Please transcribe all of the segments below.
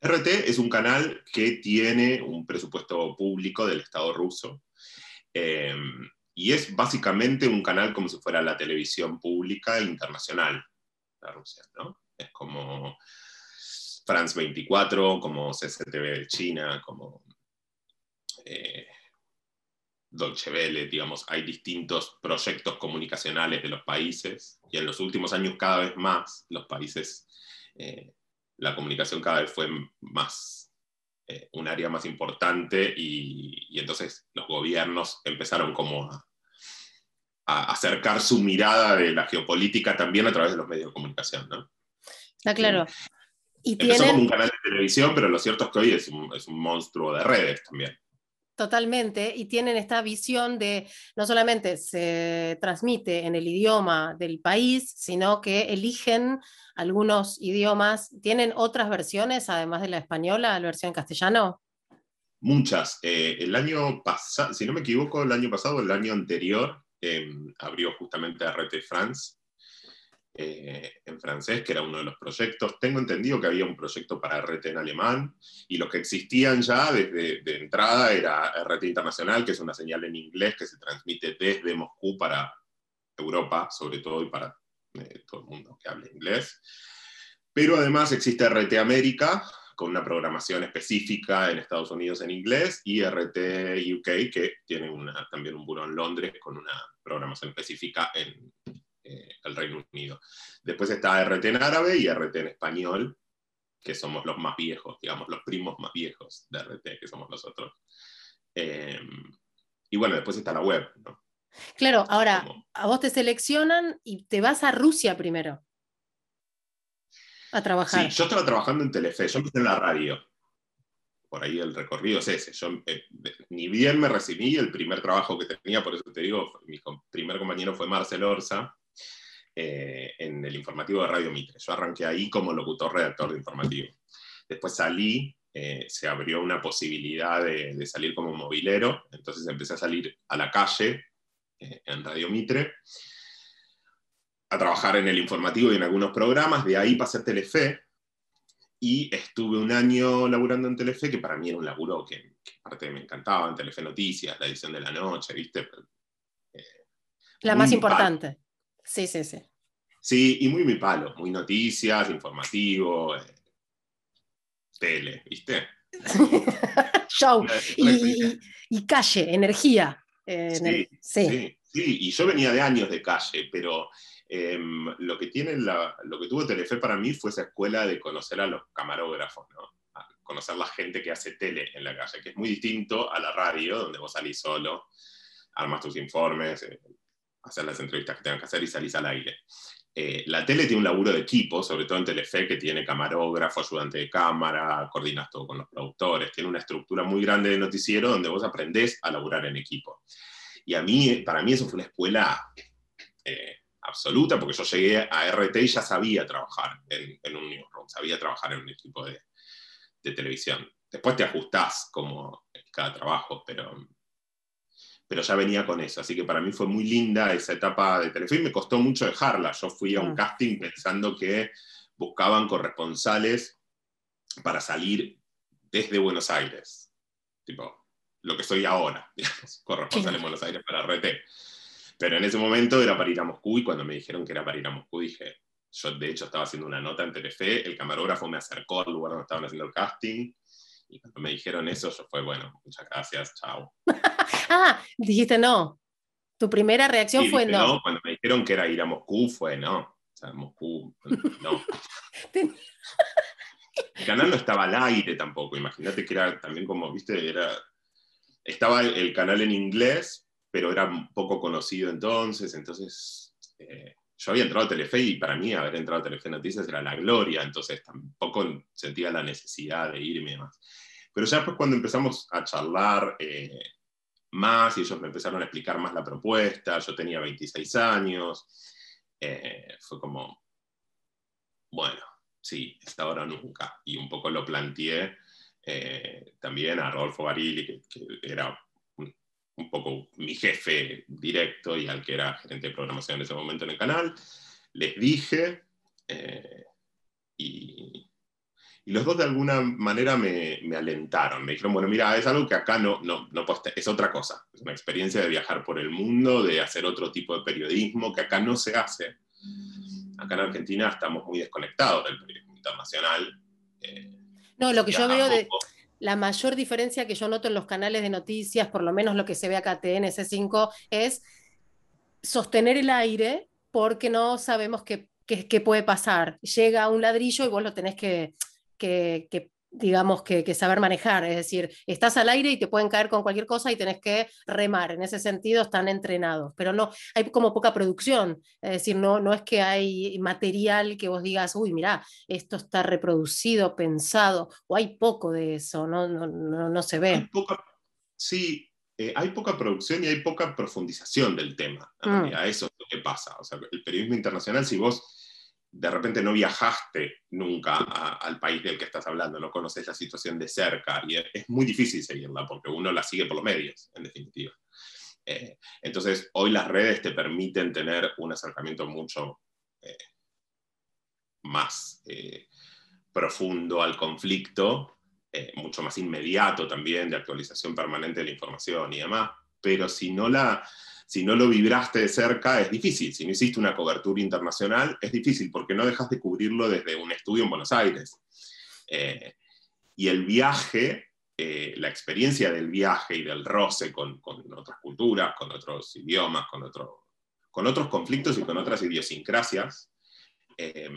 RT es un canal que tiene un presupuesto público del Estado ruso. eh, y es básicamente un canal como si fuera la televisión pública internacional de Rusia, ¿no? Es como France 24, como CCTV de China, como eh, Deutsche Welle, digamos, hay distintos proyectos comunicacionales de los países y en los últimos años cada vez más los países, eh, la comunicación cada vez fue más eh, un área más importante y, y, entonces los gobiernos empezaron como a, a, acercar su mirada de la geopolítica también a través de los medios de comunicación, ¿no? Está claro. Y Empezó tienen... como un canal de televisión, pero lo cierto es que hoy es un, es un monstruo de redes también. Totalmente, y tienen esta visión de no solamente se transmite en el idioma del país, sino que eligen algunos idiomas. ¿Tienen otras versiones, además de la española, la versión castellano? Muchas. Eh, el año pasado, si no me equivoco, el año pasado, el año anterior, eh, abrió justamente RT France eh, en francés, que era uno de los proyectos. Tengo entendido que había un proyecto para RT en alemán, y los que existían ya desde de entrada era RT Internacional, que es una señal en inglés que se transmite desde Moscú para Europa, sobre todo, y para eh, todo el mundo que hable inglés. Pero además existe RT América, con una programación específica en Estados Unidos en inglés, y RT UK, que tiene una, también un buró en Londres con una programación específica en, eh, el Reino Unido. Después está RT en árabe y RT en español, que somos los más viejos, digamos, los primos más viejos de RT, que somos nosotros. Eh, y bueno, después está la web, ¿no? Claro, ahora, Como... a vos te seleccionan y te vas a Rusia primero a trabajar. Sí, yo estaba trabajando en Telefe, yo empecé en la radio. Por ahí el recorrido es ese. Yo eh, ni bien me recibí, el primer trabajo que tenía, por eso te digo, mi primer compañero fue Marcel Orsa, eh, en el informativo de Radio Mitre. Yo arranqué ahí como locutor redactor de informativo. Después salí, eh, se abrió una posibilidad de, de, salir como movilero, entonces empecé a salir a la calle eh, en Radio Mitre, a trabajar en el informativo y en algunos programas, de ahí pasé a Telefe, y estuve un año laburando en Telefe, que para mí era un laburo que, que aparte me encantaba, en Telefe Noticias, la edición de la noche, ¿viste? la más importante. Sí, sí, sí. Sí, y muy mi palo, muy noticias, informativo, eh, tele, ¿viste? Show. y, y, y, calle, energía. Eh, sí, sí. sí, sí, y yo venía de años de calle, pero eh, lo, que tiene la, lo que tuvo Telefe para mí fue esa escuela de conocer a los camarógrafos, ¿no? A conocer la gente que hace tele en la calle, que es muy distinto a la radio, donde vos salís solo, armas tus informes, eh, hacer las entrevistas que tengan que hacer y salís al aire. Eh, la tele tiene un laburo de equipo, sobre todo en Telefe, que tiene camarógrafo, ayudante de cámara, coordinas todo con los productores, tiene una estructura muy grande de noticiero donde vos aprendés a laburar en equipo. Y a mí, para mí eso fue una escuela eh, absoluta, porque yo llegué a RT y ya sabía trabajar en, en un newsroom, sabía trabajar en un equipo de, de televisión. Después te ajustás como cada trabajo, pero pero ya venía con eso. Así que para mí fue muy linda esa etapa de Telefe y me costó mucho dejarla. Yo fui a un casting pensando que buscaban corresponsales para salir desde Buenos Aires. Tipo, lo que soy ahora, digamos, corresponsal en Buenos Aires para RT. Pero en ese momento era para ir a Moscú y cuando me dijeron que era para ir a Moscú dije, yo de hecho estaba haciendo una nota en Telefe, el camarógrafo me acercó al lugar donde estaban haciendo el casting y cuando me dijeron eso, yo fue, bueno, muchas gracias, chao. ah, dijiste no. Tu primera reacción sí, fue no. no. Cuando me dijeron que era ir a Moscú, fue no. O sea, Moscú, no. el canal no estaba al aire tampoco. Imagínate que era también como, viste, era. Estaba el canal en inglés, pero era poco conocido entonces. Entonces, eh, yo había entrado a Telefe y para mí haber entrado a Telefe Noticias era la gloria, entonces tampoco sentía la necesidad de irme y demás. Pero ya después cuando empezamos a charlar eh, más y ellos me empezaron a explicar más la propuesta, yo tenía 26 años, eh, fue como, bueno, sí, esta hora nunca. Y un poco lo planteé eh, también a Rodolfo Barili, que, que era un, poco mi jefe directo y al que era gerente de programación en ese momento en el canal. les dije, eh, y, los dos de alguna manera me, alentaron. Me dijeron, bueno, mira, es algo que acá no, no, no es otra cosa. Es una experiencia de viajar por el mundo, de hacer otro tipo de periodismo que acá no se hace. Acá en Argentina estamos muy desconectados del periodismo internacional. Eh, no, lo que yo veo de la mayor diferencia que yo noto en los canales de noticias, por lo menos lo que se ve acá en TNC5, es sostener el aire porque no sabemos qué, qué, puede pasar. Llega un ladrillo y vos lo tenés que, que, digamos, que, saber manejar. Es decir, estás al aire y te pueden caer con cualquier cosa y tenés que remar. En ese sentido están entrenados, pero no, hay como poca producción. Es decir, no, no es que hay material que vos digas, uy, mira, esto está reproducido, pensado, o hay poco de eso, no, no, no, se ve. sí, eh, hay poca producción y hay poca profundización del tema. Mm. eso es lo que pasa. O sea, el periodismo internacional, si vos de repente no viajaste nunca al país del que estás hablando, no conoces la situación de cerca y es muy difícil seguirla porque uno la sigue por los medios, en definitiva. Eh, entonces, hoy las redes te permiten tener un acercamiento mucho eh, más eh, profundo al conflicto, mucho más inmediato también, de actualización permanente de la información y demás, pero si no la si no lo vibraste de cerca, es difícil. Si no hiciste una cobertura internacional, es difícil porque no dejas de cubrirlo desde un estudio en Buenos Aires. Eh, y el viaje, eh, la experiencia del viaje y del roce con, otras culturas, con otros idiomas, con, con otros conflictos y con otras idiosincrasias, eh,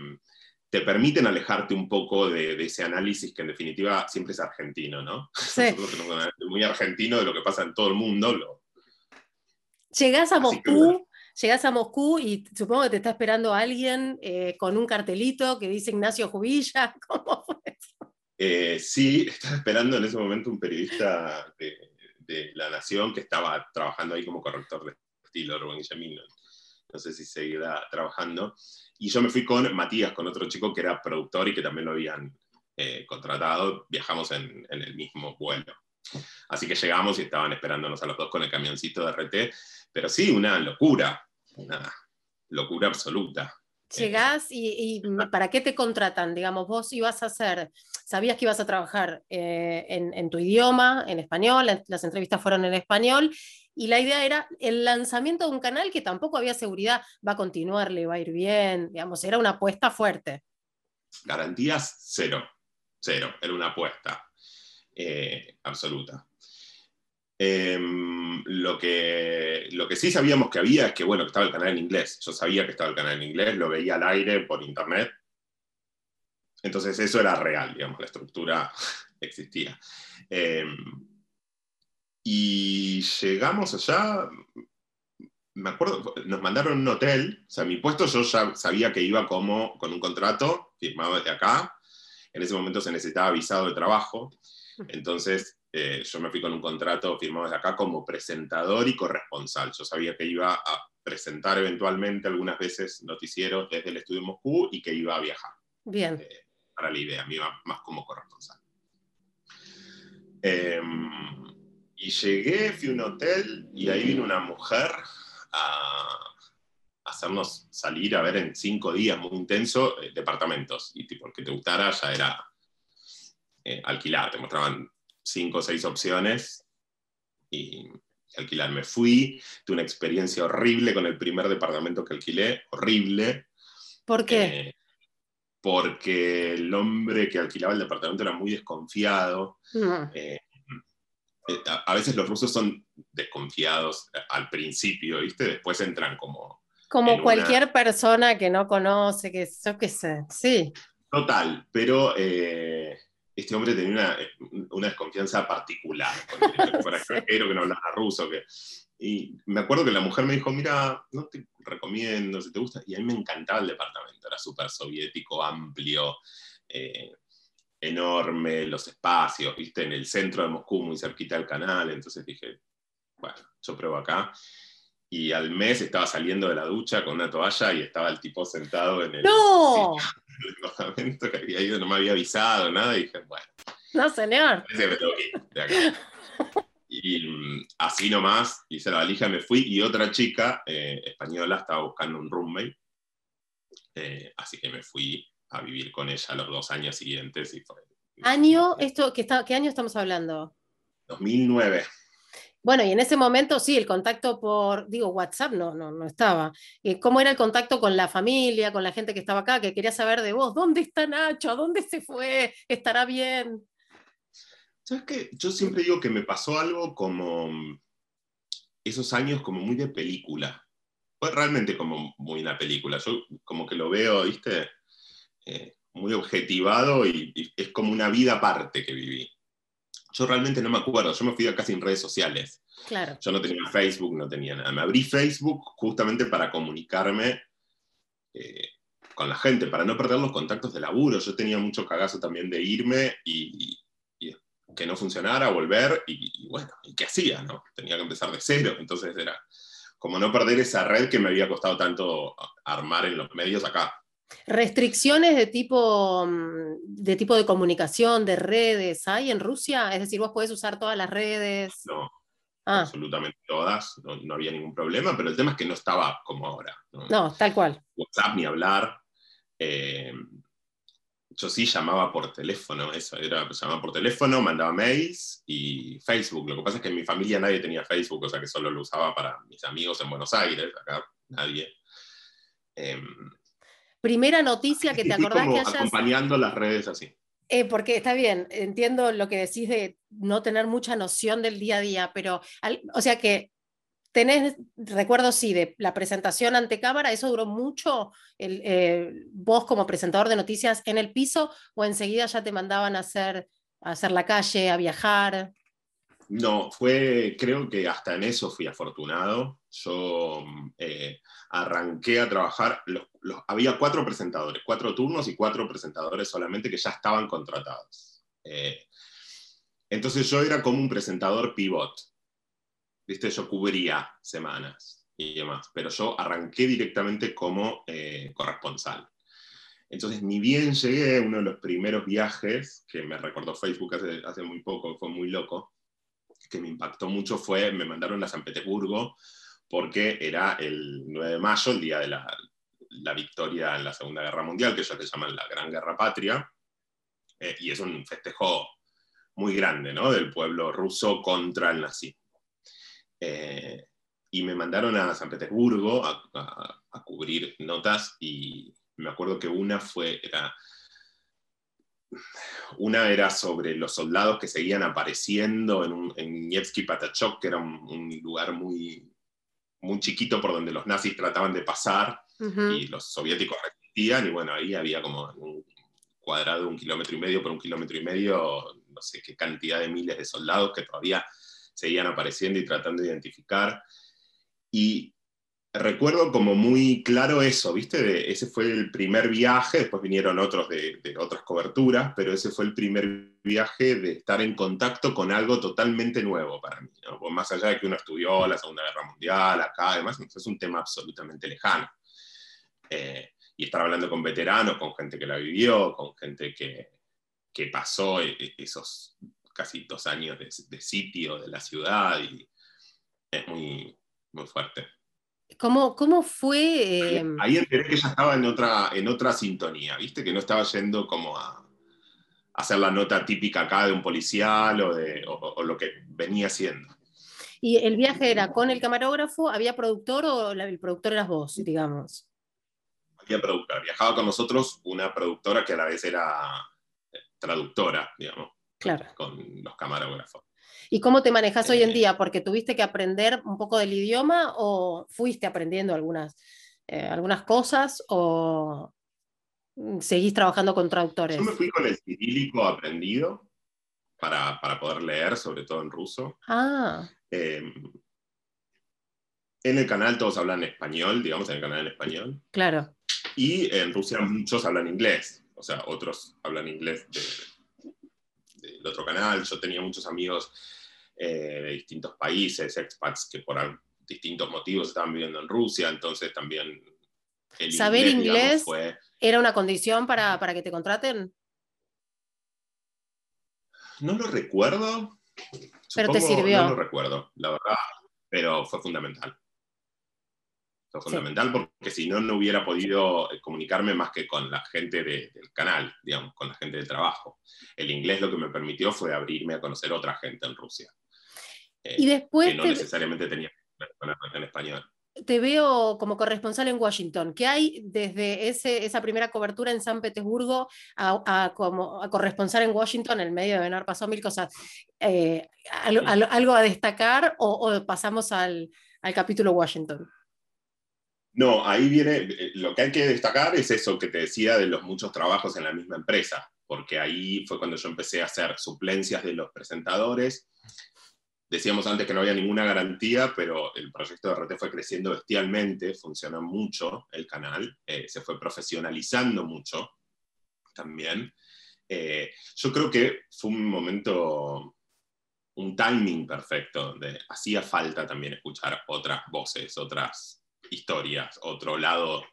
te permiten alejarte un poco de, ese análisis que en definitiva siempre es argentino, ¿no? Nosotros tenemos un análisis muy argentino de lo que pasa en todo el mundo, lo, Llegás a Moscú, llegás a Moscú y supongo que te está esperando alguien eh, con un cartelito que dice Ignacio Jubilla. ¿Cómo fue eh, sí, estaba esperando en ese momento un periodista de, La Nación que estaba trabajando ahí como corrector de estilo, Rubén Guillemino. No sé si seguirá trabajando. Y yo me fui con Matías, con otro chico que era productor y que también lo habían eh, contratado. Viajamos en, en el mismo vuelo. Así que llegamos y estaban esperándonos a los dos con el camioncito de RT pero sí, una locura, una locura absoluta. Llegás y, ¿para qué te contratan? Digamos, vos ibas a hacer, sabías que ibas a trabajar eh, en, tu idioma, en español, las entrevistas fueron en español, y la idea era el lanzamiento de un canal que tampoco había seguridad, va a continuar, le va a ir bien, digamos, era una apuesta fuerte. Garantías cero, cero, era una apuesta eh, absoluta. Em, lo, que, lo que sí sabíamos que había es que, bueno, que estaba el canal en inglés. Yo sabía que estaba el canal en inglés, lo veía al aire por internet. Entonces eso era real, digamos, la estructura existía. Em, y llegamos allá, me acuerdo, nos mandaron un hotel, o sea, mi puesto yo ya sabía que iba como con un contrato firmado desde acá. En ese momento se necesitaba visado de trabajo. Entonces eh, yo me fui con un contrato firmado desde acá como presentador y corresponsal. Yo sabía que iba a presentar eventualmente algunas veces noticieros desde el estudio en Moscú y que iba a viajar. Bien. Eh, para la idea, me iba más como corresponsal. Em, y llegué, fui a un hotel y ahí vino una mujer a hacernos salir a ver en cinco días muy intenso eh, departamentos. Y tipo, el que te gustara ya era alquilar, te mostraban cinco o seis opciones y alquilar. Me fui, tuve una experiencia horrible con el primer departamento que alquilé, horrible. ¿Por qué? Eh, porque el hombre que alquilaba el departamento era muy desconfiado. Eh, eh, a, veces los rusos son desconfiados al principio, ¿viste? Después entran como... Como cualquier persona que no conoce, que yo qué sé, sí. Total, pero este hombre tenía una, desconfianza particular, que fuera extranjero, que no hablaba ruso. Que, y me acuerdo que la mujer me dijo, mira, no te recomiendo, si te gusta. Y a mí me encantaba el departamento, era súper soviético, amplio, eh, enorme, los espacios, viste, en el centro de Moscú, muy cerquita del canal. Entonces dije, bueno, yo pruebo acá. Y al mes estaba saliendo de la ducha con una toalla y estaba el tipo sentado en el... ¡No! departamento que había ido, no me había avisado, nada, y dije, bueno. No, señor. Y mm, así nomás hice la valija, me fui, y otra chica eh, española estaba buscando un roommate. Eh, así que me fui a vivir con ella los dos años siguientes. Y fue, ¿Año? Esto, ¿qué, está, ¿Qué año estamos hablando? 2009. Bueno, y en ese momento sí, el contacto por, digo, WhatsApp no, no, no estaba. Eh, ¿Cómo era el contacto con la familia, con la gente que estaba acá, que quería saber de vos? ¿Dónde está Nacho? ¿A dónde se fue? ¿Estará bien? ¿Sabes qué? Yo siempre digo que me pasó algo como esos años como muy de película. Fue realmente como muy una película. Yo como que lo veo, viste, eh, muy objetivado y, y es como una vida aparte que viví yo realmente no me acuerdo, yo me fui acá sin redes sociales. Claro. Yo no tenía Facebook, no tenía nada. Me abrí Facebook justamente para comunicarme eh, con la gente, para no perder los contactos de laburo. Yo tenía mucho cagazo también de irme y, y que no funcionara, volver, y, y, bueno, ¿y qué hacía? No? Tenía que empezar de cero. Entonces era como no perder esa red que me había costado tanto armar en los medios acá. ¿Restricciones de tipo, mm, de tipo de comunicación, de redes, hay en Rusia? Es decir, vos podés usar todas las redes. No, ah. absolutamente todas, no, no, había ningún problema, pero el tema es que no estaba como ahora. No, no tal cual. WhatsApp ni hablar. Eh, yo sí llamaba por teléfono, eso era, llamaba por teléfono, mandaba mails y Facebook. Lo que pasa es que en mi familia nadie tenía Facebook, o sea que solo lo usaba para mis amigos en Buenos Aires, acá nadie. Eh, primera noticia que te acordás como que hayas... Acompañando las redes así. Eh, porque está bien, entiendo lo que decís de no tener mucha noción del día a día, pero, al, o sea que tenés, recuerdo sí, de la presentación ante cámara, ¿eso duró mucho? El, eh, ¿Vos como presentador de noticias en el piso o enseguida ya te mandaban a hacer, a hacer la calle, a viajar? No, fue, creo que hasta en eso fui afortunado. Yo eh, arranqué a trabajar, había cuatro presentadores, cuatro turnos y cuatro presentadores solamente que ya estaban contratados. Eh, entonces yo era como un presentador pivot. ¿Viste? Yo cubría semanas y demás, pero yo arranqué directamente como eh, corresponsal. Entonces, ni bien llegué, uno de los primeros viajes, que me recordó Facebook hace, hace muy poco, fue muy loco, que me impactó mucho fue, me mandaron a San Petersburgo porque era el 9 de mayo, el día de la, la victoria en la Segunda Guerra Mundial, que ellos le llaman la Gran Guerra Patria, eh, y es un festejo muy grande, ¿no? Del pueblo ruso contra el nazismo. Eh, y me mandaron a San Petersburgo a, a, a, cubrir notas y me acuerdo que una fue, era, una era sobre los soldados que seguían apareciendo en, un, en Nevsky Patachok, que era un, un lugar muy, muy chiquito por donde los nazis trataban de pasar uh -huh. y los soviéticos resistían, y bueno, ahí había como un cuadrado de un kilómetro y medio por un kilómetro y medio, no sé qué cantidad de miles de soldados que todavía seguían apareciendo y tratando de identificar. Y recuerdo como muy claro eso, ¿viste? De, ese fue el primer viaje, después vinieron otros de, de, otras coberturas, pero ese fue el primer viaje de estar en contacto con algo totalmente nuevo para mí, ¿no? Más allá de que uno estudió la Segunda Guerra Mundial, acá, además, es un tema absolutamente lejano. Eh, y estar hablando con veteranos, con gente que la vivió, con gente que, que pasó e, esos casi dos años de, de sitio de la ciudad, y es muy, muy fuerte. ¿Cómo, cómo fue? Eh... Ahí, enteré que ella estaba en otra, en otra sintonía, ¿viste? Que no estaba yendo como a, a hacer la nota típica acá de un policial o, de, o, o, lo que venía haciendo. ¿Y el viaje era con el camarógrafo? ¿Había productor o el productor eras vos, digamos? Había productor. Viajaba con nosotros una productora que a la vez era eh, traductora, digamos. Claro. Con los camarógrafos. ¿Y cómo te manejas eh, hoy en día? ¿Porque tuviste que aprender un poco del idioma o fuiste aprendiendo algunas, eh, algunas cosas o seguís trabajando con traductores? Yo me fui con el cirílico aprendido para, para poder leer, sobre todo en ruso. Ah. Eh, en el canal todos hablan español, digamos, en el canal en español. Claro. Y en Rusia muchos hablan inglés, o sea, otros hablan inglés de, del otro canal. Yo tenía muchos amigos eh, de distintos países, expats que por distintos motivos estaban viviendo en Rusia, entonces también... El ¿Saber inglés, inglés digamos, fue... era una condición para, para, que te contraten? No lo recuerdo. Pero Supongo, te sirvió. No lo recuerdo, la verdad, pero fue fundamental. Fue fundamental porque si no, no hubiera podido eh, comunicarme más que con la gente del canal, digamos, con la gente del trabajo. El inglés lo que me permitió fue abrirme a conocer otra gente en Rusia. Eh, y después... Que no necesariamente tenía que ver con la te veo como corresponsal en Washington. ¿Qué hay desde ese, esa primera cobertura en San Petersburgo a, como, a corresponsal en Washington? En el medio de haber pasado mil cosas. Eh, algo, a destacar o, pasamos al, al, capítulo Washington? No, ahí viene, eh, lo que hay que destacar es eso que te decía de los muchos trabajos en la misma empresa, porque ahí fue cuando yo empecé a hacer suplencias de los presentadores Decíamos antes que no había ninguna garantía, pero el proyecto de RT fue creciendo bestialmente, funciona mucho el canal, eh, se fue profesionalizando mucho también. Eh, yo creo que fue un momento, un timing perfecto, de hacía falta también escuchar otras voces, otras historias, otro lado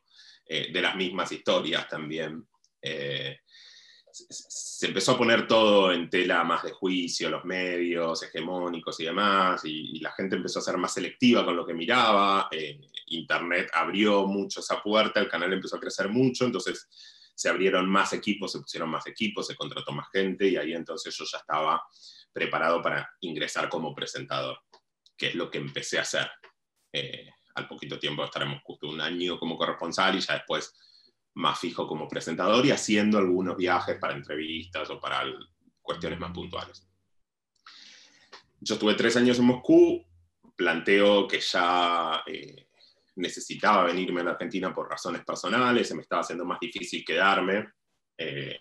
eh, de las mismas historias también se empezó a poner todo en tela más de juicio, los medios hegemónicos y demás, y, la gente empezó a ser más selectiva con lo que miraba, eh, Internet abrió mucho esa puerta, el canal empezó a crecer mucho, entonces se abrieron más equipos, se pusieron más equipos, se contrató más gente, y ahí entonces yo ya estaba preparado para ingresar como presentador, que es lo que empecé a hacer. Eh, al poquito tiempo estaremos justo un año como corresponsal y ya después más fijo como presentador y haciendo algunos viajes para entrevistas o para cuestiones más puntuales. Yo estuve tres años en Moscú, planteo que ya eh, necesitaba venirme a la Argentina por razones personales, se me estaba haciendo más difícil quedarme. Eh,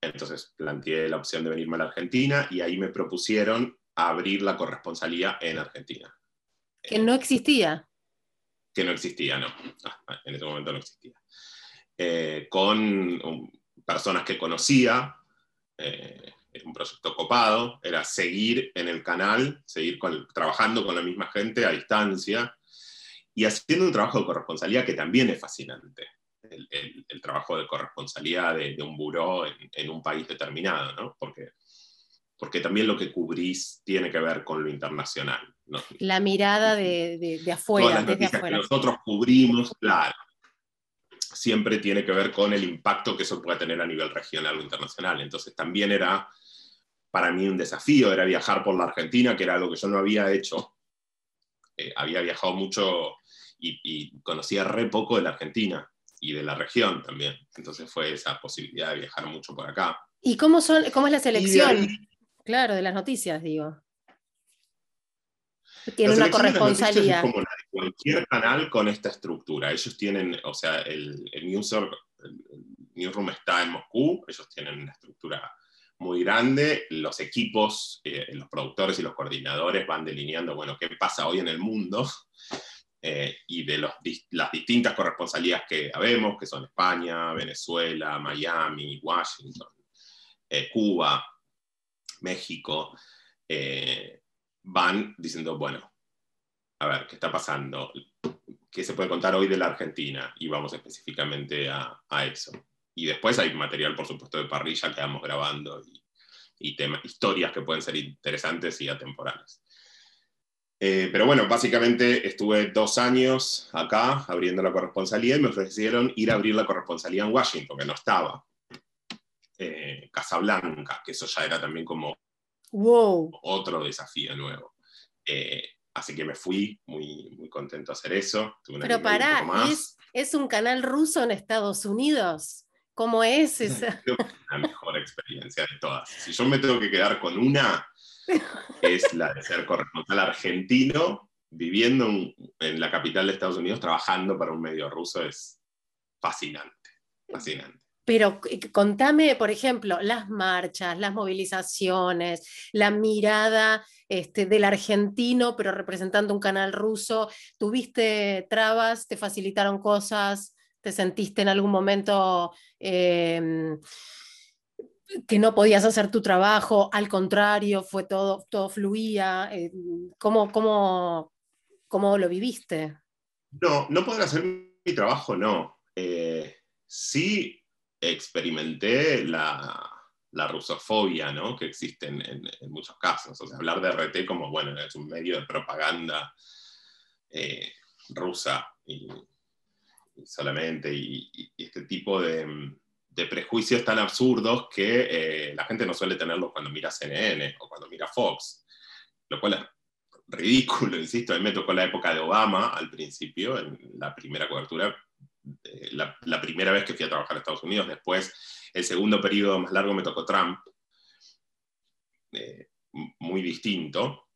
entonces planteé la opción de venirme a la Argentina y ahí me propusieron abrir la corresponsalía en Argentina. Que no existía. Que no existía, no. Ah, en ese momento no existía. Eh, con um, personas que conocía. Eh, un proyecto copado, era seguir en el canal, seguir trabajando con la misma gente a distancia y haciendo un trabajo de corresponsalía que también es fascinante. El, trabajo de corresponsalía de, un buró en, un país determinado, ¿no? Porque, porque también lo que cubrís tiene que ver con lo internacional. La mirada de, de, afuera, desde afuera. Que nosotros cubrimos, claro, siempre tiene que ver con el impacto que eso puede tener a nivel regional o internacional. Entonces también era para mí un desafío, era viajar por la Argentina, que era algo que yo no había hecho. Eh, había viajado mucho y, conocía re poco de la Argentina y de la región también. Entonces fue esa posibilidad de viajar mucho por acá. ¿Y cómo, son, cómo es la selección? claro, de las noticias, digo. Tiene una corresponsalía cualquier canal con esta estructura. Ellos tienen, o sea, el, el, newsroom, está en Moscú, ellos tienen una estructura muy grande, los equipos, eh, los productores y los coordinadores van delineando, bueno, qué pasa hoy en el mundo, eh, y de los, las distintas corresponsalías que habemos, que son España, Venezuela, Miami, Washington, eh, Cuba, México, van diciendo, bueno, a ver, ¿qué está pasando? ¿Qué se puede contar hoy de la Argentina? Y vamos específicamente a, eso. Y después hay material, por supuesto, de parrilla que vamos grabando y, temas, historias que pueden ser interesantes y atemporales. Eh, pero bueno, básicamente estuve dos años acá abriendo la corresponsalía y me ofrecieron ir a abrir la corresponsalía en Washington, que no estaba. Eh, Casablanca, que eso ya era también como wow. otro desafío nuevo. Eh, Así que me fui muy, muy contento de hacer eso. Pero pará, ¿es, ¿es, un canal ruso en Estados Unidos? ¿Cómo es esa? Creo que es la mejor experiencia de todas. Si yo me tengo que quedar con una, es la de ser corresponsal argentino, viviendo en la capital de Estados Unidos, trabajando para un medio ruso, es fascinante, fascinante. Pero contame, por ejemplo, las marchas, las movilizaciones, la mirada este, del argentino, pero representando un canal ruso. ¿Tuviste trabas? ¿Te facilitaron cosas? ¿Te sentiste en algún momento em, que no podías hacer tu trabajo? Al contrario, fue todo, todo fluía. Eh, ¿cómo, cómo, cómo, lo viviste? No, no poder hacer mi trabajo, no. Eh, sí experimenté la, rusofobia ¿no? que existe en, muchos casos. O sea, hablar de RT como, bueno, es un medio de propaganda eh, rusa, solamente, y, este tipo de, prejuicios tan absurdos que eh, la gente no suele tenerlos cuando mira CNN o cuando mira Fox, lo cual es ridículo, insisto, a mí me tocó la época de Obama al principio, en la primera cobertura, eh, la, primera vez que fui a trabajar a Estados Unidos, después el segundo periodo más largo me tocó Trump, eh, muy distinto.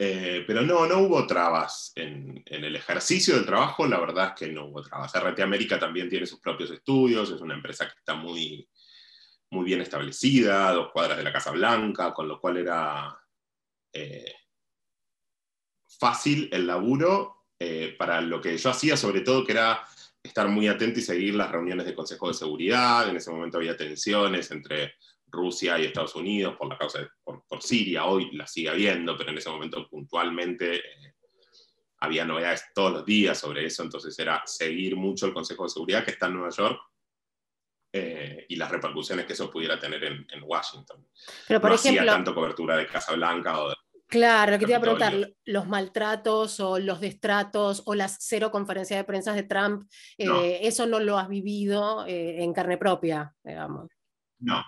Eh, pero no, no hubo trabas en, el ejercicio del trabajo, la verdad es que no hubo trabas. RT América también tiene sus propios estudios, es una empresa que está muy, muy bien establecida, dos cuadras de la Casa Blanca, con lo cual era fácil el laburo para lo que yo hacía, sobre todo que era estar muy atento y seguir las reuniones del Consejo de Seguridad. En ese momento había tensiones entre Rusia y Estados Unidos por la causa de, por, Siria. Hoy la sigue habiendo, pero en ese momento puntualmente eh, había novedades todos los días sobre eso. Entonces era seguir mucho el Consejo de Seguridad que está en Nueva York eh, y las repercusiones que eso pudiera tener en, Washington. Pero por ejemplo, hacía tanto cobertura de Casa Blanca o de Claro, lo que te iba a preguntar, los maltratos o los destratos o las cero conferencias de prensa de Trump, eh, eso no lo has vivido eh, en carne propia, digamos. No.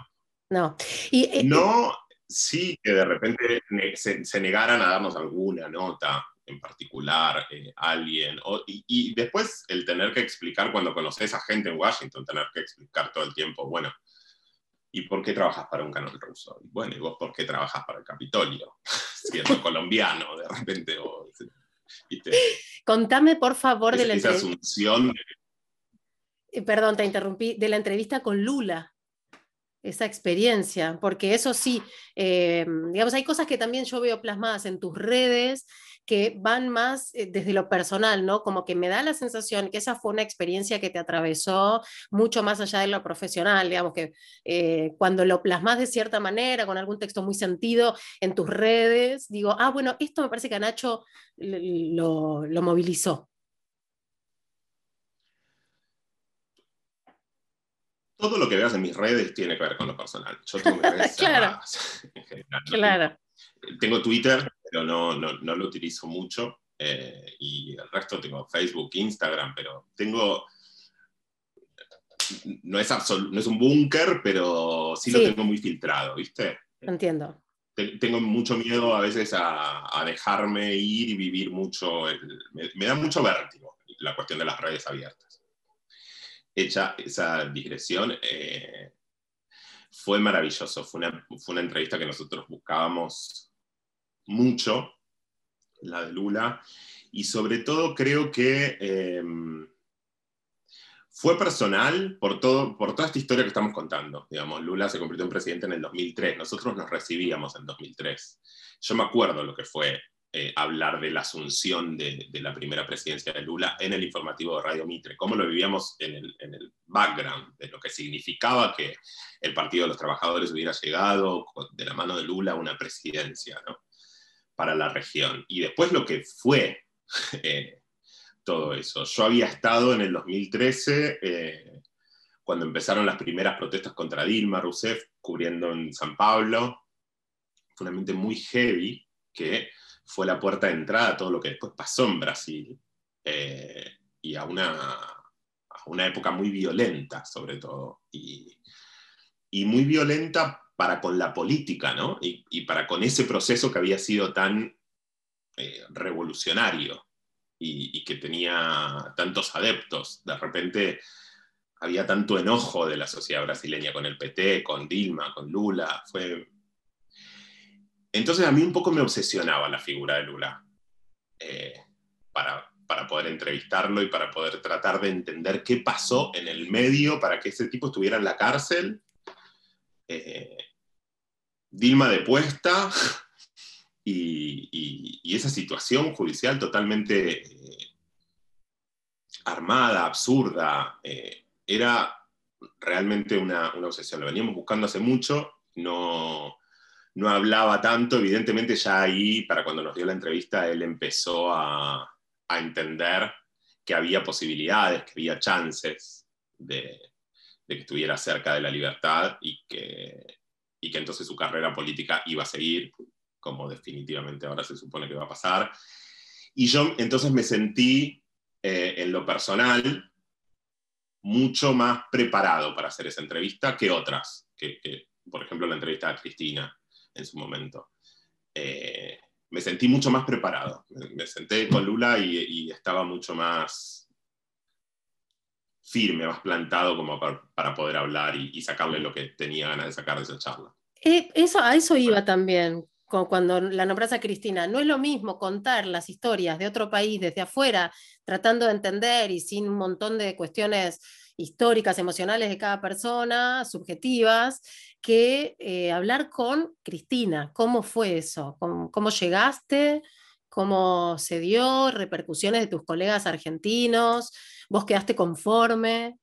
No. Y, eh, no, sí que de repente se, negaran a darnos alguna nota en particular, alguien, y, y, después el tener que explicar cuando conoces a gente en Washington, tener que explicar todo el tiempo, bueno, ¿Y por qué trabajas para un canal ruso? bueno, ¿y vos por qué trabajas para el Capitolio? Siendo colombiano, de repente. Contame, por favor, de la entrevista. asunción. Eh, perdón, te interrumpí, de la entrevista con Lula esa experiencia, porque eso sí, eh, digamos, hay cosas que también yo veo plasmadas en tus redes que van más eh, desde lo personal, ¿no? Como que me da la sensación que esa fue una experiencia que te atravesó mucho más allá de lo profesional, digamos que eh, cuando lo plasmas de cierta manera, con algún texto muy sentido en tus redes, digo, ah, bueno, esto me parece que a Nacho lo, lo movilizó. todo lo que veas en mis redes tiene que ver con lo personal. Yo tengo redes claro. claro. Tengo Twitter, pero no, no, no lo utilizo mucho. Eh, y el resto tengo Facebook, Instagram, pero tengo... No es, no es un búnker, pero sí, lo tengo muy filtrado, ¿viste? Entiendo. Tengo mucho miedo a veces a, dejarme ir y vivir mucho. me, me da mucho vértigo la cuestión de las redes abiertas hecha esa digresión, eh, fue maravilloso. Fue una, fue una entrevista que nosotros buscábamos mucho, la de Lula, y sobre todo creo que em, fue personal por, todo, por toda esta historia que estamos contando. Digamos, Lula se convirtió en presidente en el 2003, nosotros nos recibíamos en 2003. Yo me acuerdo lo que fue eh, hablar de la asunción de, la primera presidencia de Lula en el informativo de Radio Mitre, cómo lo vivíamos en el, background de lo que significaba que el Partido de los Trabajadores hubiera llegado de la mano de Lula a una presidencia para la región. Y después lo que fue eh, todo eso. Yo había estado en el 2013, eh, cuando empezaron las primeras protestas contra Dilma Rousseff, cubriendo en San Pablo. Fue un muy heavy que fue la puerta de entrada a todo lo que después pasó en Brasil eh, y a una, una, época muy violenta, sobre todo, y, muy violenta para con la política, ¿no? Y, para con ese proceso que había sido tan eh, revolucionario y, que tenía tantos adeptos. De repente había tanto enojo de la sociedad brasileña con el PT, con Dilma, con Lula. Fue, entonces a mí un poco me obsesionaba la figura de Lula eh, para, poder entrevistarlo y para poder tratar de entender qué pasó en el medio para que ese tipo estuviera en la cárcel. Eh, Dilma depuesta y, y, esa situación judicial totalmente eh, armada, absurda, era realmente una, obsesión. Lo veníamos buscando hace mucho, no, no hablaba tanto, evidentemente ya ahí, para cuando nos dio la entrevista, él empezó a, entender que había posibilidades, que había chances de, que estuviera cerca de la libertad y que, y que entonces su carrera política iba a seguir, como definitivamente ahora se supone que va a pasar. Y yo entonces me sentí eh, en lo personal, mucho más preparado para hacer esa entrevista que otras, que, por ejemplo la entrevista a Cristina en su momento. Eh, me sentí mucho más preparado. Me, senté con Lula y, estaba mucho más firme, más plantado como para, poder hablar y, sacarle lo que tenía ganas de sacar de esa charla. Eh, eso, a eso iba también cuando la nombras a Cristina. No es lo mismo contar las historias de otro país desde afuera, tratando de entender y sin un montón de cuestiones históricas, emocionales de cada persona, subjetivas, que eh, hablar con Cristina. ¿Cómo fue eso? ¿Cómo, llegaste? ¿Cómo se dio? ¿Repercusiones de tus colegas argentinos? ¿Vos quedaste conforme?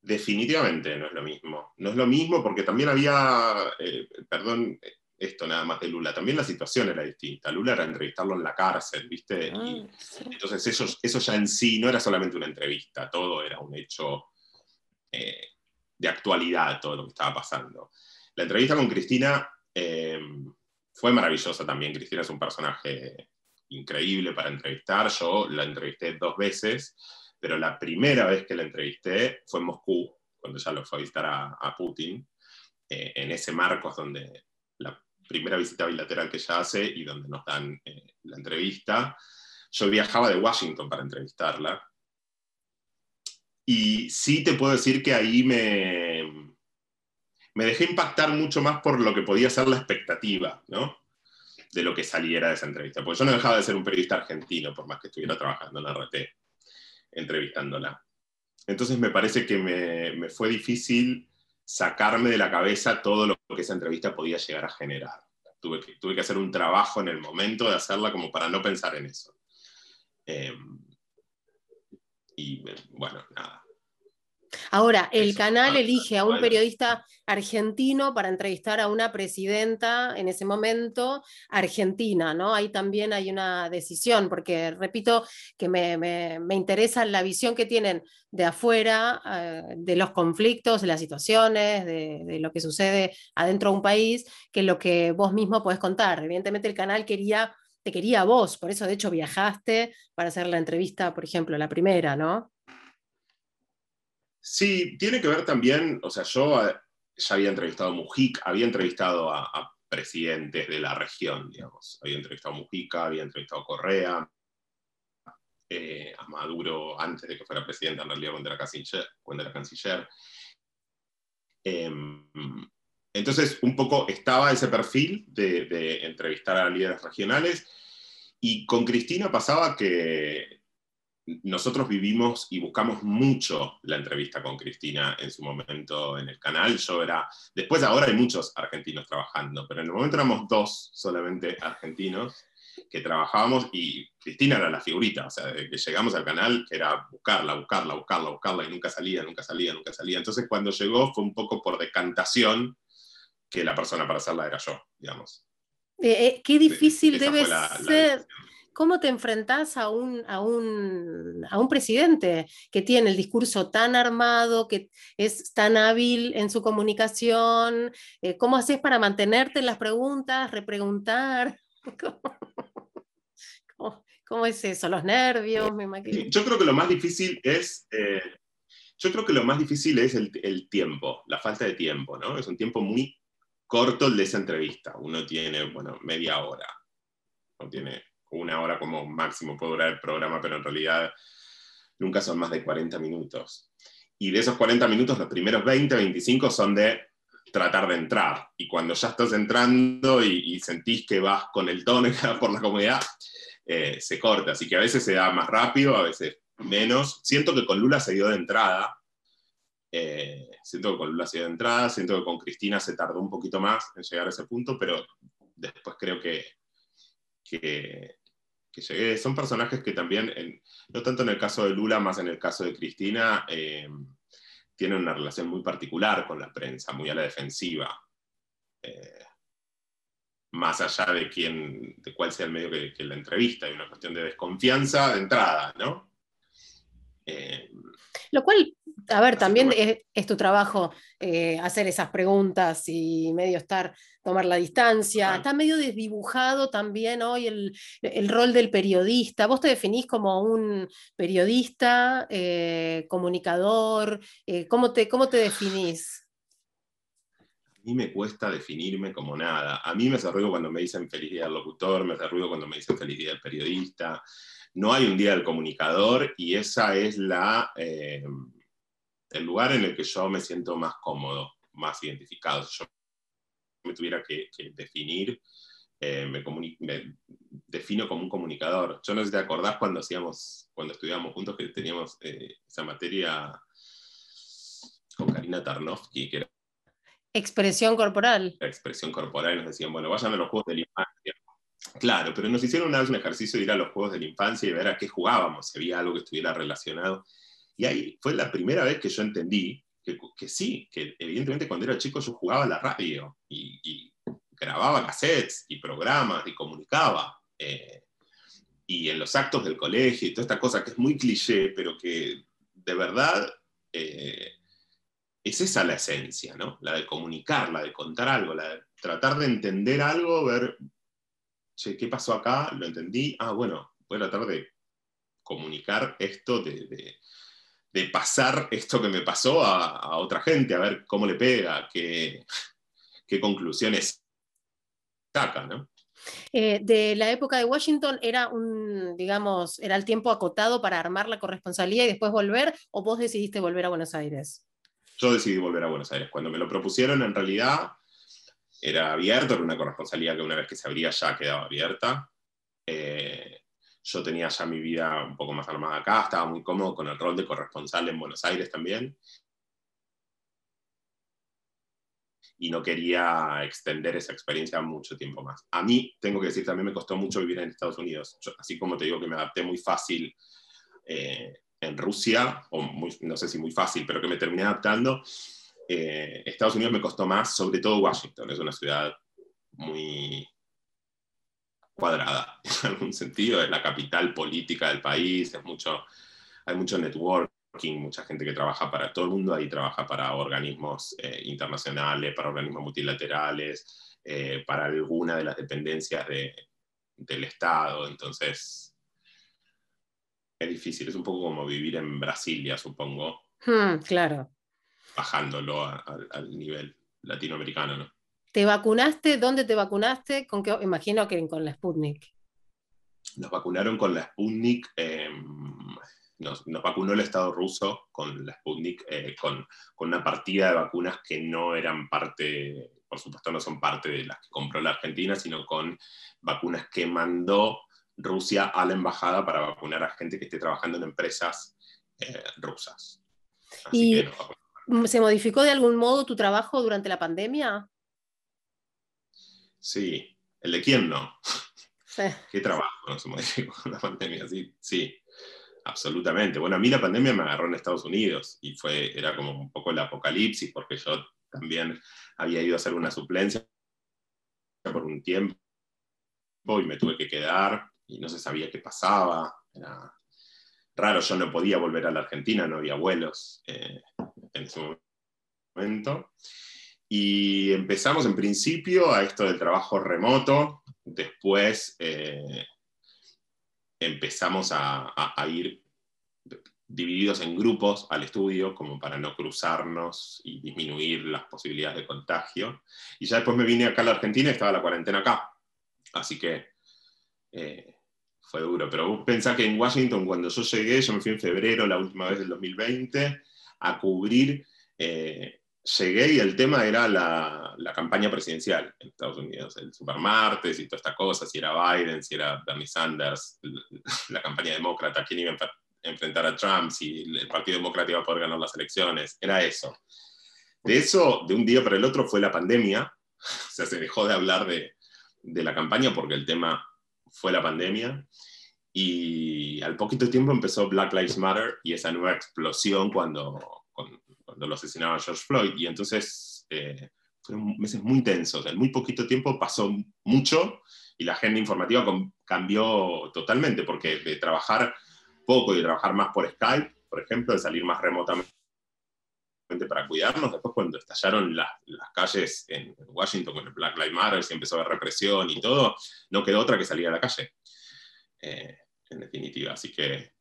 Definitivamente no es lo mismo. No es lo mismo porque también había, eh, perdón, esto nada más de Lula, también la situación era distinta. Lula era entrevistarlo en la cárcel, ¿viste? Ah, entonces eso, eso ya en sí no era solamente una entrevista, todo era un hecho eh, de actualidad, todo lo que estaba pasando. La entrevista con Cristina eh, fue maravillosa también. Cristina es un personaje increíble para entrevistar. Yo la entrevisté dos veces, pero la primera vez que la entrevisté fue en Moscú, cuando ya lo fue a visitar a, Putin, eh, en ese marco donde la primera visita bilateral que ella hace y donde nos dan eh, la entrevista. Yo viajaba de Washington para entrevistarla. Y sí te puedo decir que ahí me, me dejé impactar mucho más por lo que podía ser la expectativa, ¿no? De lo que saliera de esa entrevista. Porque yo no dejaba de ser un periodista argentino, por más que estuviera trabajando en RT, entrevistándola. Entonces me parece que me, me fue difícil sacarme de la cabeza todo lo que esa entrevista podía llegar a generar. Tuve que, tuve que hacer un trabajo en el momento de hacerla como para no pensar en eso. Em, y bueno, nada, Ahora, el canal elige a un periodista argentino para entrevistar a una presidenta en ese momento argentina, ¿no? Ahí también hay una decisión, porque repito que me, interesa la visión que tienen de afuera, eh, de los conflictos, de las situaciones, de, de, lo que sucede adentro de un país, que lo que vos mismo podés contar. Evidentemente el canal quería, te quería a vos, por eso de hecho viajaste para hacer la entrevista, por ejemplo, la primera, ¿no? Sí, tiene que ver también, o sea, yo eh, ya había entrevistado a Mujica, había entrevistado a, presidentes de la región, digamos. Había entrevistado a Mujica, había entrevistado a Correa, eh, a Maduro antes de que fuera presidente, en realidad cuando era canciller. Cuando canciller. Em, entonces, un poco estaba ese perfil de entrevistar a líderes regionales y con Cristina pasaba que nosotros vivimos y buscamos mucho la entrevista con Cristina en su momento en el canal. Yo era, después ahora hay muchos argentinos trabajando, pero en el momento éramos dos solamente argentinos que trabajábamos y Cristina era la figurita, o sea, desde que llegamos al canal era buscarla, buscarla, buscarla, buscarla y nunca salía, nunca salía, nunca salía. Entonces cuando llegó fue un poco por decantación que la persona para hacerla era yo, digamos. Eh, eh, qué difícil debe ser. ¿Cómo te enfrentás a un, a, un, a un, presidente que tiene el discurso tan armado, que es tan hábil en su comunicación? Eh, ¿Cómo haces para mantenerte en las preguntas, repreguntar? ¿Cómo, es eso? ¿Los nervios? Me imagino. Yo creo que lo más difícil es... Eh, yo creo que lo más difícil es el, el, tiempo, la falta de tiempo, ¿no? Es un tiempo muy corto el de esa entrevista. Uno tiene, bueno, media hora. No tiene una hora como máximo puede durar el programa, pero en realidad nunca son más de 40 minutos. Y de esos 40 minutos, los primeros 20, 25 son de tratar de entrar. Y cuando ya estás entrando y, sentís que vas con el tono por la comodidad, eh, se corta. Así que a veces se da más rápido, a veces menos. Siento que con Lula se dio de entrada. Eh, siento que con Lula se dio de entrada. Siento que con Cristina se tardó un poquito más en llegar a ese punto, pero después creo que, que que. Son personajes que también, no tanto en el caso de Lula, más en el caso de Cristina, eh, tienen una relación muy particular con la prensa, muy a la defensiva. Eh, más allá de quién, de cuál sea el medio que, la entrevista, hay una cuestión de desconfianza de entrada, ¿no? Eh, Lo cual a ver, también es, tu trabajo eh, hacer esas preguntas y medio estar, tomar la distancia. Está medio desdibujado también hoy el, rol del periodista. Vos te definís como un periodista, eh, comunicador, ¿cómo, te, ¿cómo te definís? A mí me cuesta definirme como nada. A mí me hace ruido cuando me dicen feliz día del locutor, me hace ruido cuando me dicen feliz día del periodista. No hay un día del comunicador y esa es la el lugar en el que yo me siento más cómodo, más identificado. Si yo me tuviera que, definir, eh, me, defino como un comunicador. Yo no sé si te acordás cuando hacíamos, cuando estudiábamos juntos, que teníamos eh, esa materia con Karina Tarnovsky, que era Expresión corporal. La expresión corporal, y nos decían, bueno, vayan a los juegos de infancia. Claro, pero nos hicieron una un ejercicio de ir a los juegos de la infancia y ver a qué jugábamos, si había algo que estuviera relacionado. Y ahí fue la primera vez que yo entendí que, sí, que evidentemente cuando era chico yo jugaba a la radio y, grababa cassettes y programas y comunicaba. Eh, y en los actos del colegio y toda esta cosa que es muy cliché, pero que de verdad eh, es esa la esencia, ¿no? La de comunicar, la de contar algo, la de tratar de entender algo, ver, che, ¿qué pasó acá? Lo entendí, ah, bueno, voy a tratar de comunicar esto de de pasar esto que me pasó a, otra gente, a ver cómo le pega, qué, qué conclusiones saca, ¿no? Eh, de la época de Washington era un, digamos, era el tiempo acotado para armar la corresponsalía y después volver, o vos decidiste volver a Buenos Aires? Yo decidí volver a Buenos Aires. Cuando me lo propusieron, en realidad era abierto, era una corresponsalía que una vez que se abría ya quedaba abierta. Eh, yo tenía ya mi vida un poco más armada acá, estaba muy cómodo con el rol de corresponsal en Buenos Aires también. Y no quería extender esa experiencia mucho tiempo más. A mí, tengo que decir, también me costó mucho vivir en Estados Unidos. así como te digo que me adapté muy fácil eh, en Rusia, o no sé si muy fácil, pero que me terminé adaptando, eh, Estados Unidos me costó más, sobre todo Washington. Es una ciudad muy, cuadrada, en algún sentido, es la capital política del país, es mucho, hay mucho networking, mucha gente que trabaja para todo el mundo, ahí trabaja para organismos eh, internacionales, para organismos multilaterales, eh, para alguna de las dependencias de, del Estado, entonces es difícil, es un poco como vivir en Brasilia, supongo. Hmm, claro. Bajándolo al nivel latinoamericano, ¿no? ¿Te vacunaste? ¿Dónde te vacunaste? ¿Con qué? Imagino que con la Sputnik. Nos vacunaron con la Sputnik. Em, nos, vacunó el Estado ruso con la Sputnik, eh, con, una partida de vacunas que no eran parte, por supuesto no son parte de las que compró la Argentina, sino con vacunas que mandó Rusia a la embajada para vacunar a gente que esté trabajando en empresas eh, rusas. ¿Y se modificó de algún modo tu trabajo durante la pandemia? Sí. ¿El de quién no? Sí. ¿Qué trabajo no se modificó con la pandemia? Sí, sí, absolutamente. Bueno, a mí la pandemia me agarró en Estados Unidos y fue, era como un poco el apocalipsis porque yo también había ido a hacer una suplencia por un tiempo y me tuve que quedar y no se sabía qué pasaba. Era raro, yo no podía volver a la Argentina, no había vuelos eh, en ese momento. Y empezamos en principio a esto del trabajo remoto, después eh, empezamos a, ir divididos en grupos al estudio, como para no cruzarnos y disminuir las posibilidades de contagio. Y ya después me vine acá a la Argentina y estaba la cuarentena acá. Así que eh, fue duro. Pero vos pensás que en Washington, cuando yo llegué, yo me fui en febrero, la última vez del 2020, a cubrir eh, llegué y el tema era la, campaña presidencial en Estados Unidos, el supermartes y toda esta cosa, si era Biden, si era Bernie Sanders, la campaña demócrata, quién iba a enfrentar a Trump, si el Partido Demócrata iba a poder ganar las elecciones, era eso. De eso, de un día para el otro, fue la pandemia, o sea, se dejó de hablar de, de la campaña porque el tema fue la pandemia. Y al poquito tiempo empezó Black Lives Matter y esa nueva explosión cuando cuando lo asesinaba George Floyd. Y entonces eh, fueron meses muy tensos. En muy poquito tiempo pasó mucho y la agenda informativa cambió totalmente, porque de trabajar poco y de trabajar más por Skype, por ejemplo, de salir más remotamente para cuidarnos. Después cuando estallaron las, calles en Washington con el Black Lives Matter y empezó la represión y todo, no quedó otra que salir a la calle. Eh, en definitiva, así que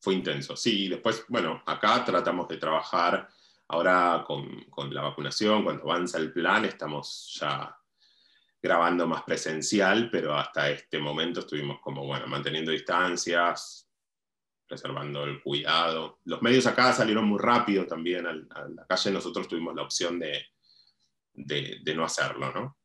fue intenso. Sí, después, bueno, acá tratamos de trabajar ahora con, con la vacunación, cuando avanza el plan, estamos ya grabando más presencial, pero hasta este momento estuvimos como, bueno, manteniendo distancias, preservando el cuidado. Los medios acá salieron muy rápido también a, la calle, nosotros tuvimos la opción de, de, no hacerlo, ¿no?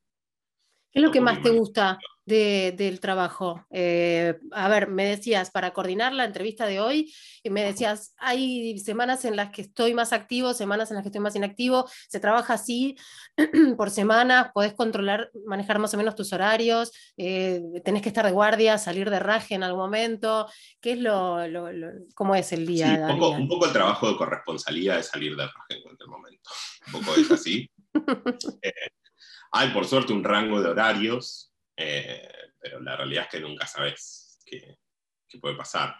¿Qué es lo que más te gusta del trabajo? Eh, a ver, me decías, para coordinar la entrevista de hoy, y me decías, hay semanas en las que estoy más activo, semanas en las que estoy más inactivo, se trabaja así por semanas, podés controlar, manejar más o menos tus horarios, eh, tenés que estar de guardia, salir de raje en algún momento, ¿qué es lo, cómo es el día? un, poco, un, poco, el trabajo de corresponsalía de salir de raje en cualquier momento, un poco es así. Eh, hay por suerte un rango de horarios, eh, pero la realidad es que nunca sabes qué, puede pasar.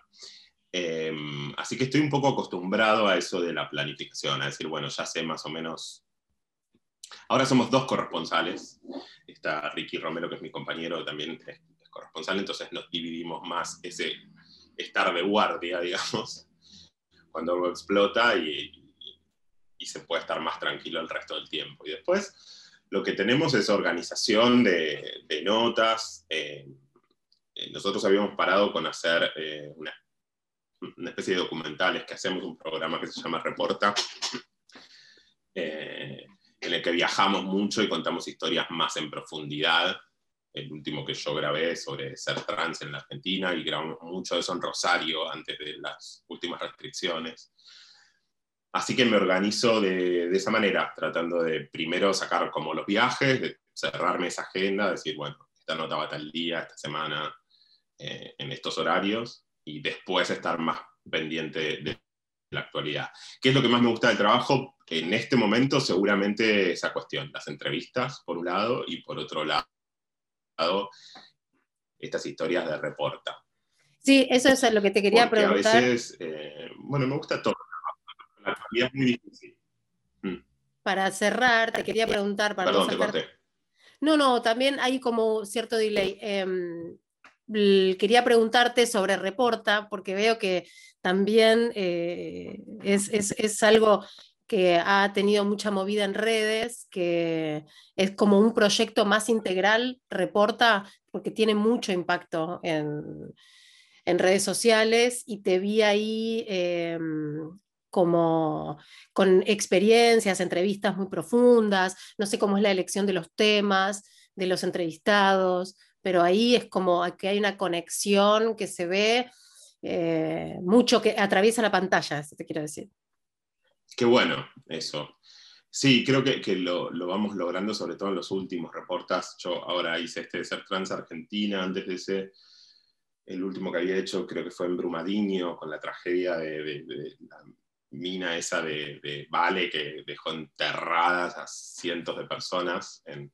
Em, así que estoy un poco acostumbrado a eso de la planificación, a decir, bueno, ya sé más o menos. Ahora somos dos corresponsales. Está Ricky Romero, que es mi compañero, también es, corresponsal, entonces nos dividimos más ese estar de guardia, digamos, cuando algo explota y, y se puede estar más tranquilo el resto del tiempo. Y después lo que tenemos es organización de, notas. Eh, eh, nosotros habíamos parado con hacer eh, una, especie de documentales que hacemos, un programa que se llama Reporta, en el que viajamos mucho y contamos historias más en profundidad. El último que yo grabé sobre ser trans en la Argentina y grabamos mucho de eso en Rosario antes de las últimas restricciones. Así que me organizo de, esa manera, tratando de primero sacar como los viajes, de cerrarme esa agenda, decir, bueno, esta nota va tal día, esta semana, eh, en estos horarios, y después estar más pendiente de la actualidad. ¿Qué es lo que más me gusta del trabajo? En este momento seguramente esa cuestión, las entrevistas, por un lado, y por otro lado, estas historias de reporta. Sí, eso es lo que te quería preguntar. A veces, eh, bueno, me gusta todo es muy difícil. Mm. Para cerrar, te quería preguntar. Para Perdón, te corté. No, no, también hay como cierto delay. Em, quería preguntarte sobre Reporta, porque veo que también eh, es, algo que ha tenido mucha movida en redes, que es como un proyecto más integral, Reporta, porque tiene mucho impacto en, redes sociales y te vi ahí em, como con experiencias, entrevistas muy profundas, no sé cómo es la elección de los temas, de los entrevistados, pero ahí es como que hay una conexión que se ve eh, mucho que atraviesa la pantalla, eso te quiero decir. Qué bueno eso. Sí, creo que, lo, vamos logrando, sobre todo en los últimos reportas. Yo ahora hice este de Ser Trans Argentina, antes de ese, el último que había hecho creo que fue en Brumadinho, con la tragedia de, la mina esa de, Vale que dejó enterradas a cientos de personas en,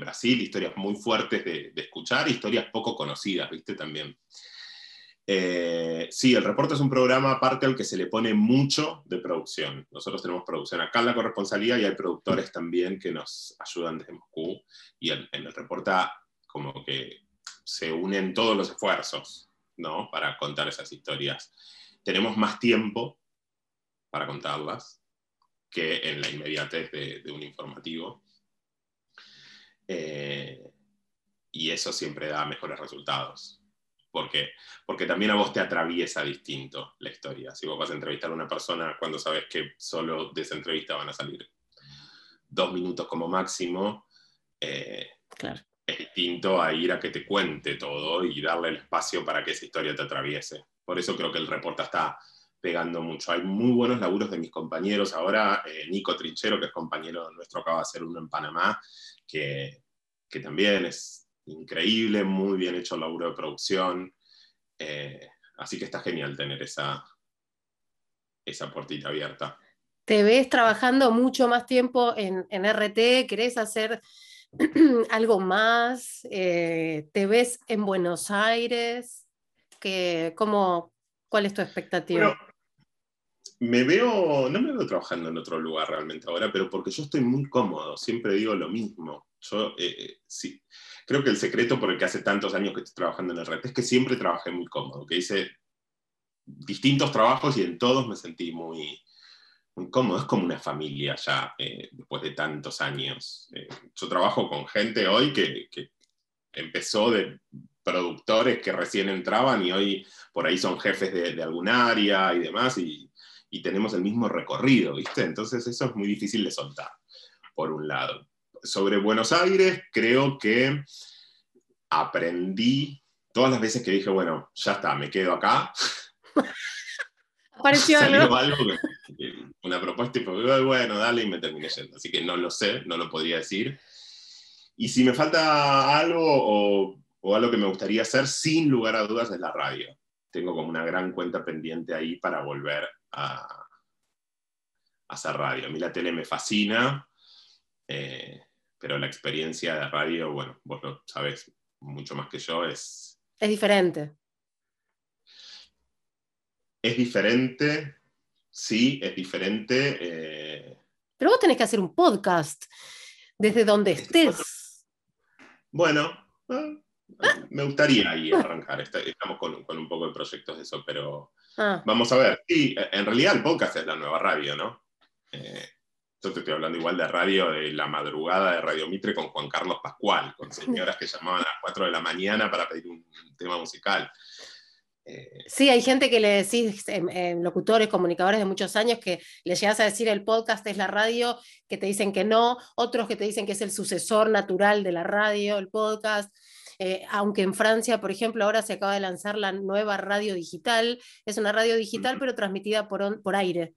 Brasil, historias muy fuertes de, escuchar, historias poco conocidas, ¿viste? También. Eh, sí, el reporte es un programa aparte al que se le pone mucho de producción. Nosotros tenemos producción acá en la corresponsalía y hay productores también que nos ayudan desde Moscú y en, en el reporte como que se unen todos los esfuerzos, ¿no? Para contar esas historias. Tenemos más tiempo para contarlas que en la inmediatez de, un informativo. Eh, y eso siempre da mejores resultados. ¿Por qué? Porque también a vos te atraviesa distinto la historia. Si vos vas a entrevistar a una persona cuando sabes que solo de esa entrevista van a salir dos minutos como máximo, eh, es distinto a ir a que te cuente todo y darle el espacio para que esa historia te atraviese. Por eso creo que el reporte está pegando mucho. Hay muy buenos laburos de mis compañeros. Ahora, eh, Nico Trinchero, que es compañero nuestro, acaba de hacer uno en Panamá, que, también es increíble, muy bien hecho el laburo de producción. Eh, así que está genial tener esa, esa puertita abierta. ¿Te ves trabajando mucho más tiempo en, RT? ¿Querés hacer algo más? Eh, ¿Te ves en Buenos Aires? ¿Qué, cómo, ¿Cuál es tu expectativa? Me veo, no me veo trabajando en otro lugar realmente ahora, pero porque yo estoy muy cómodo, siempre digo lo mismo. Yo eh, sí, creo que el secreto por el que hace tantos años que estoy trabajando en el red es que siempre trabajé muy cómodo, que hice distintos trabajos y en todos me sentí muy, muy cómodo. Es como una familia ya, eh, después de tantos años. Eh, yo trabajo con gente hoy que, que empezó de productores que recién entraban y hoy por ahí son jefes de, de algún área y demás, y, y, tenemos el mismo recorrido, ¿viste? Entonces eso es muy difícil de soltar, por un lado. Sobre Buenos Aires, creo que aprendí todas las veces que dije, bueno, ya está, me quedo acá. Apareció algo. algo que, una propuesta y fue, bueno, dale, y me terminé yendo. Así que no lo sé, no lo podría decir. Y si me falta algo o, o algo que me gustaría hacer, sin lugar a dudas, es la radio. Tengo como una gran cuenta pendiente ahí para volver a, a hacer radio. A mí la tele me fascina, eh, pero la experiencia de radio, bueno, vos lo sabés mucho más que yo, es... Es diferente. Es diferente, sí, es diferente. Eh... Pero vos tenés que hacer un podcast desde donde estés. Bueno, eh, me gustaría ahí arrancar. Estamos con, con, un poco de proyectos de eso, pero ah. vamos a ver. Sí, en realidad el podcast es la nueva radio, ¿no? Eh, yo te estoy hablando igual de radio de la madrugada de Radio Mitre con Juan Carlos Pascual, con señoras que llamaban a las 4 de la mañana para pedir un tema musical. Eh, sí, hay gente que le decís, eh, locutores, comunicadores de muchos años, que le llegas a decir el podcast es la radio, que te dicen que no, otros que te dicen que es el sucesor natural de la radio, el podcast. Eh, aunque en Francia, por ejemplo, ahora se acaba de lanzar la nueva radio digital, es una radio digital, pero transmitida por, por aire.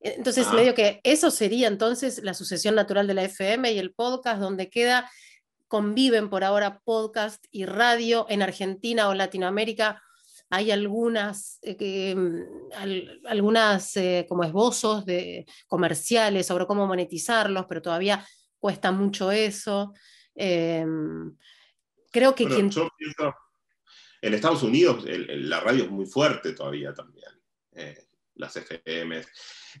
Entonces, ah. medio que eso sería entonces la sucesión natural de la FM y el podcast, donde queda, conviven por ahora podcast y radio en Argentina o Latinoamérica hay algunas, eh, mm, algunas eh, como esbozos de comerciales sobre cómo monetizarlos, pero todavía cuesta mucho eso. Eh, creo que bueno, quien... pienso, en Estados Unidos el, el, la radio es muy fuerte todavía también, las FM,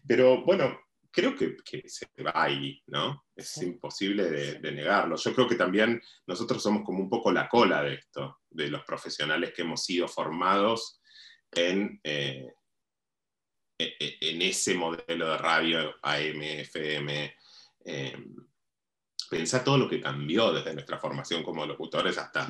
pero bueno, creo que, que, se va ahí, ¿no? Es sí. imposible de, de, negarlo. Yo creo que también nosotros somos como un poco la cola de esto, de los profesionales que hemos sido formados en, eh, e, e, en ese modelo de radio AM, FM. Eh, pensá todo lo que cambió desde nuestra formación como locutores hasta,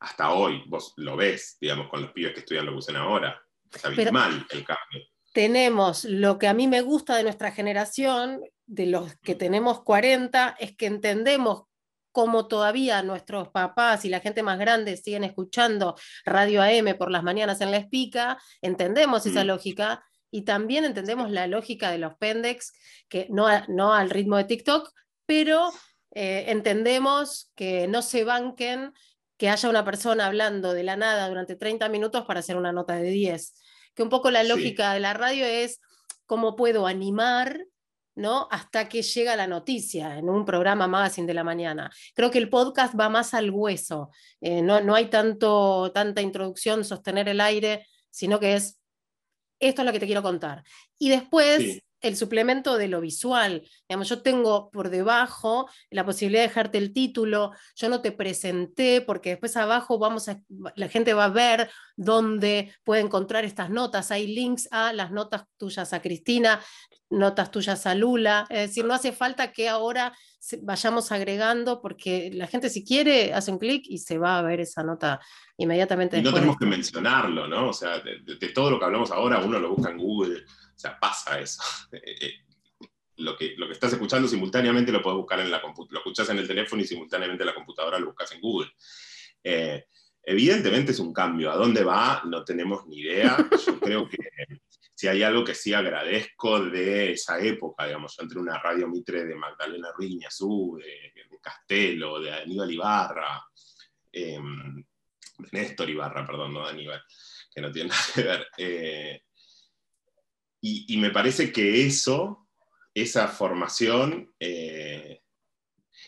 hasta hoy. Vos lo ves, digamos, con los pibes que estudian locución ahora. Es abismal el cambio tenemos lo que a mí me gusta de nuestra generación, de los que tenemos 40, es que entendemos cómo todavía nuestros papás y la gente más grande siguen escuchando radio AM por las mañanas en la espica, entendemos esa mm. lógica y también entendemos la lógica de los pendex, que no, no al ritmo de TikTok, pero eh, entendemos que no se banquen que haya una persona hablando de la nada durante 30 minutos para hacer una nota de 10 que un poco la lógica sí. de la radio es cómo puedo animar ¿no? hasta que llega la noticia en un programa magazine de la mañana. Creo que el podcast va más al hueso, eh, no, no, hay tanto, tanta introducción, sostener el aire, sino que es, esto es lo que te quiero contar. Y después... Sí el suplemento de lo visual. Digamos, yo tengo por debajo la posibilidad de dejarte el título, yo no te presenté porque después abajo vamos a, la gente va a ver dónde puede encontrar estas notas. Hay links a las notas tuyas a Cristina, notas tuyas a Lula. Es decir, no hace falta que ahora vayamos agregando porque la gente si quiere hace un clic y se va a ver esa nota inmediatamente. Y no tenemos que mencionarlo, ¿no? O sea, de, de, de todo lo que hablamos ahora, uno lo busca en Google o sea, pasa eso. Eh, eh, lo que, lo que estás escuchando simultáneamente lo puedes buscar en la computadora, lo escuchas en el teléfono y simultáneamente en la computadora lo buscas en Google. Eh, evidentemente es un cambio. ¿A dónde va? No tenemos ni idea. Yo creo que si hay algo que sí agradezco de esa época, digamos, yo entré en una radio mitre de Magdalena Ruiz Iñazú, de, de Castelo, de Aníbal Ibarra, eh, de Néstor Ibarra, perdón, no de Aníbal, que no tiene nada que ver. Eh, y, y, me parece que eso, esa formación, eh,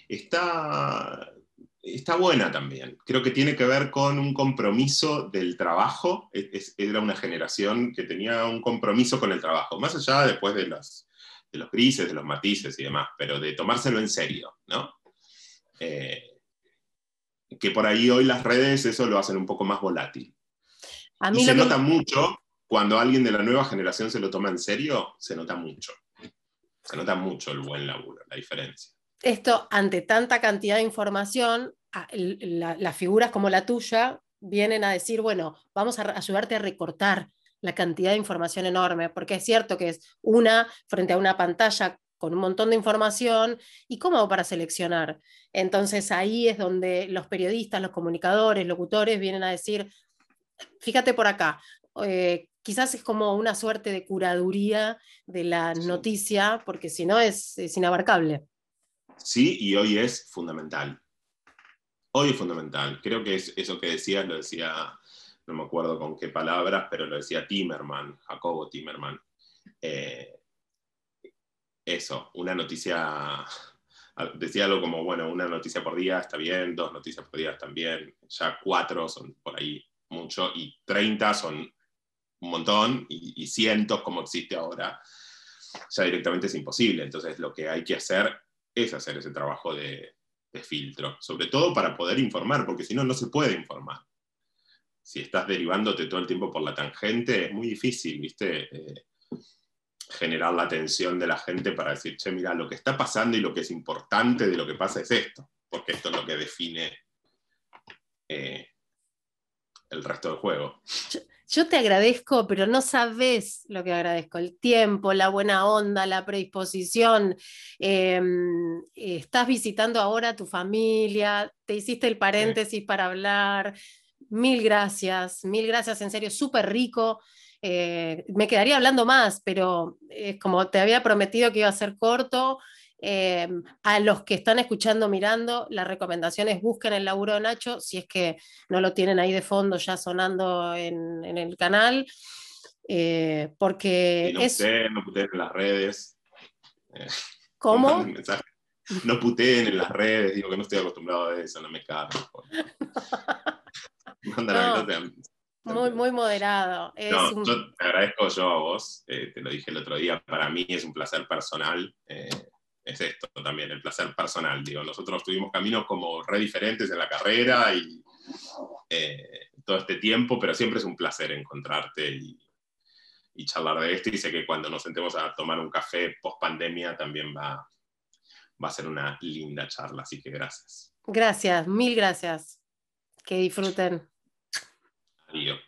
está, está buena también. Creo que tiene que ver con un compromiso del trabajo. era una generación que tenía un compromiso con el trabajo, más allá después de los, de los grises, de los matices y demás, pero de tomárselo en serio, ¿no? Eh, que por ahí hoy las redes eso lo hacen un poco más volátil. A mí y se nota mucho cuando alguien de la nueva generación se lo toma en serio, se nota mucho. Se nota mucho el buen laburo, la diferencia. Esto, ante tanta cantidad de información, las figuras como la tuya vienen a decir, bueno, vamos a ayudarte a recortar la cantidad de información enorme, porque es cierto que es una frente a una pantalla con un montón de información y cómo para seleccionar. Entonces ahí es donde los periodistas, los comunicadores, locutores vienen a decir, fíjate por acá, eh, quizás es como una suerte de curaduría de la noticia, porque si no es, inabarcable. Sí, y hoy es fundamental. Hoy es fundamental. Creo que es eso que decías, lo decía, no me acuerdo con qué palabras, pero lo decía Timerman, Jacobo Timerman. Eh, eso, una noticia, decía algo como, bueno, una noticia por día está bien, dos noticias por día están bien, ya cuatro son por ahí mucho, y 30 son un montón, y, cientos como existe ahora, ya directamente es imposible. Entonces lo que hay que hacer es hacer ese trabajo de, filtro, sobre todo para poder informar, porque si no, no se puede informar. Si estás derivándote todo el tiempo por la tangente, es muy difícil, ¿viste? Eh, generar la atención de la gente para decir, che, mira, lo que está pasando y lo que es importante de lo que pasa es esto, porque esto es lo que define eh, el resto del juego. Te agradezco, pero no sabes lo que agradezco, el tiempo, la buena onda, la predisposición. Em, estás visitando ahora a tu familia, te hiciste el paréntesis para hablar. Mil gracias, mil gracias, en serio, súper rico. Eh, me quedaría hablando más, pero es como te había prometido que iba a ser corto. Eh, a los que están escuchando, mirando, la recomendación es busquen el laburo de Nacho, si es que no lo tienen ahí de fondo ya sonando en, el canal, eh, porque no es... no puteen en las redes. ¿Cómo? No puteen en las redes, digo que no estoy acostumbrado a eso, no me cago. Muy, muy moderado. no, yo te agradezco yo a vos, eh, te lo dije el otro día, para mí es un placer personal, eh, es esto también, el placer personal, digo, nosotros tuvimos caminos como re diferentes en la carrera y eh, todo este tiempo, pero siempre es un placer encontrarte y, y, charlar de esto y sé que cuando nos sentemos a tomar un café post pandemia también va, va a ser una linda charla, así que gracias. Gracias, mil gracias. Que disfruten. Adiós.